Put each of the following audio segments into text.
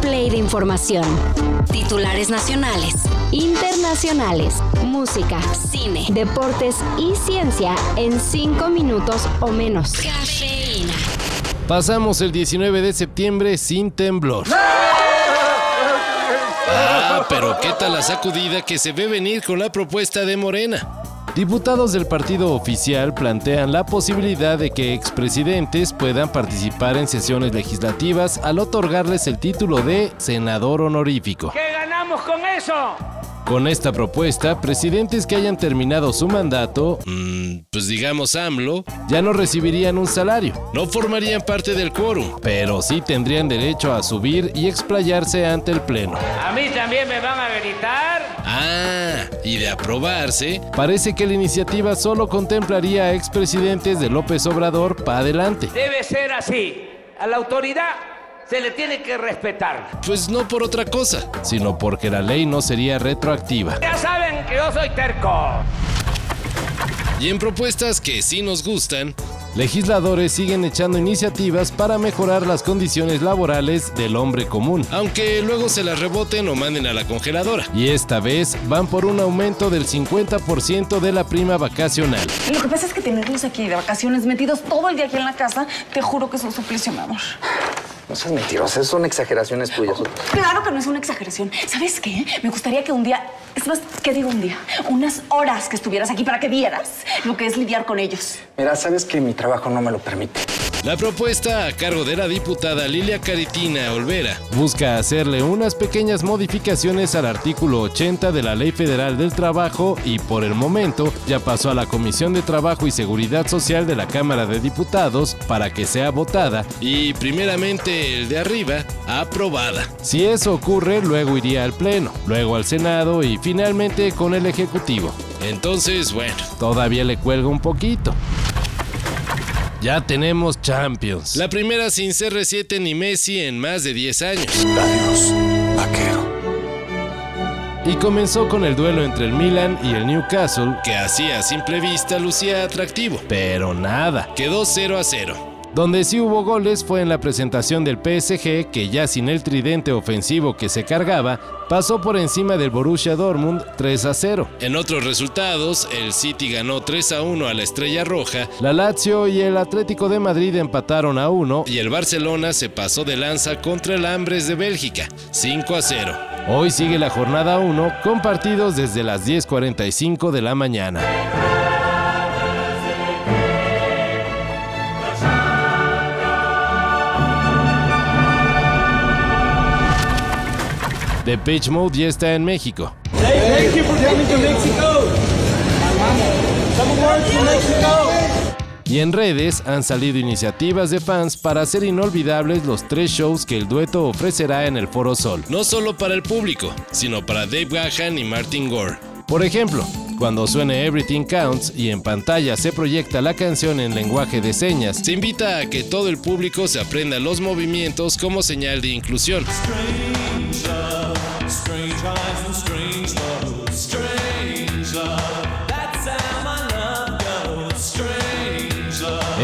play de información. Titulares nacionales, internacionales, música, cine, deportes y ciencia en 5 minutos o menos. Cafeína. Pasamos el 19 de septiembre sin temblor. Ah, pero qué tal la sacudida que se ve venir con la propuesta de Morena. Diputados del partido oficial plantean la posibilidad de que expresidentes puedan participar en sesiones legislativas al otorgarles el título de senador honorífico. ¿Qué ganamos con eso? Con esta propuesta, presidentes que hayan terminado su mandato, mmm, pues digamos AMLO, ya no recibirían un salario, no formarían parte del quórum, pero sí tendrían derecho a subir y explayarse ante el Pleno. ¿A mí también me van a gritar? Ah, y de aprobarse, parece que la iniciativa solo contemplaría a expresidentes de López Obrador para adelante. Debe ser así. A la autoridad se le tiene que respetar. Pues no por otra cosa, sino porque la ley no sería retroactiva. Ya saben que yo soy terco. Y en propuestas que sí nos gustan, legisladores siguen echando iniciativas para mejorar las condiciones laborales del hombre común, aunque luego se las reboten o manden a la congeladora. Y esta vez van por un aumento del 50% de la prima vacacional. Lo que pasa es que tenerlos aquí de vacaciones metidos todo el día aquí en la casa, te juro que es un suplicio, mi amor. No seas mentirosa, son exageraciones tuyas. Claro que no es una exageración. ¿Sabes qué? Me gustaría que un día, es más, ¿qué digo un día? Unas horas que estuvieras aquí para que vieras lo que es lidiar con ellos. Mira, sabes que mi trabajo no me lo permite. La propuesta a cargo de la diputada Lilia Caritina Olvera busca hacerle unas pequeñas modificaciones al artículo 80 de la Ley Federal del Trabajo y por el momento ya pasó a la Comisión de Trabajo y Seguridad Social de la Cámara de Diputados para que sea votada y primeramente el de arriba aprobada. Si eso ocurre, luego iría al Pleno, luego al Senado y finalmente con el Ejecutivo. Entonces, bueno, todavía le cuelga un poquito. Ya tenemos Champions. La primera sin CR7 ni Messi en más de 10 años. Adiós, vaquero. Y comenzó con el duelo entre el Milan y el Newcastle, que hacía a simple vista lucía atractivo. Pero nada, quedó 0 a 0. Donde sí hubo goles fue en la presentación del PSG, que ya sin el tridente ofensivo que se cargaba, pasó por encima del Borussia Dortmund 3 a 0. En otros resultados, el City ganó 3 a 1 a la Estrella Roja, la Lazio y el Atlético de Madrid empataron a 1 y el Barcelona se pasó de lanza contra el Ambres de Bélgica 5 a 0. Hoy sigue la jornada 1 con partidos desde las 10.45 de la mañana. The Pitch Mode ya está en México. Y en redes han salido iniciativas de fans para hacer inolvidables los tres shows que el dueto ofrecerá en el Foro Sol. No solo para el público, sino para Dave Gahan y Martin Gore. Por ejemplo, cuando suene Everything Counts y en pantalla se proyecta la canción en lenguaje de señas, se invita a que todo el público se aprenda los movimientos como señal de inclusión.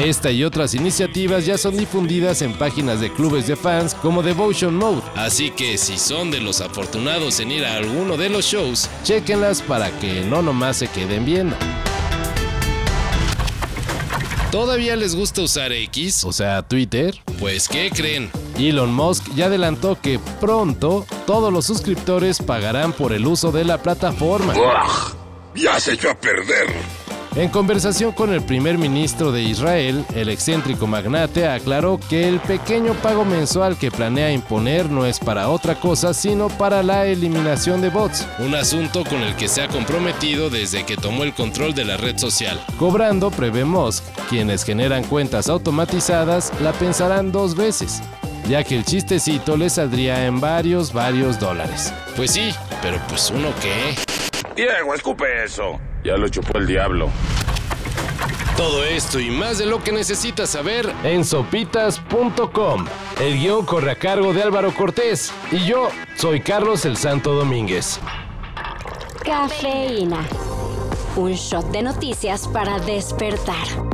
Esta y otras iniciativas ya son difundidas en páginas de clubes de fans como Devotion Mode, así que si son de los afortunados en ir a alguno de los shows, chequenlas para que no nomás se queden viendo. ¿Todavía les gusta usar X, o sea, Twitter? Pues ¿qué creen? Elon Musk ya adelantó que pronto todos los suscriptores pagarán por el uso de la plataforma. Ya se echó a perder. En conversación con el primer ministro de Israel, el excéntrico magnate aclaró que el pequeño pago mensual que planea imponer no es para otra cosa, sino para la eliminación de bots, un asunto con el que se ha comprometido desde que tomó el control de la red social. Cobrando, prevé Musk, quienes generan cuentas automatizadas la pensarán dos veces ya que el chistecito le saldría en varios, varios dólares. Pues sí, pero pues uno qué. Diego, escupe eso. Ya lo chupó el diablo. Todo esto y más de lo que necesitas saber en sopitas.com. El guion corre a cargo de Álvaro Cortés y yo soy Carlos el Santo Domínguez. Cafeína. Un shot de noticias para despertar.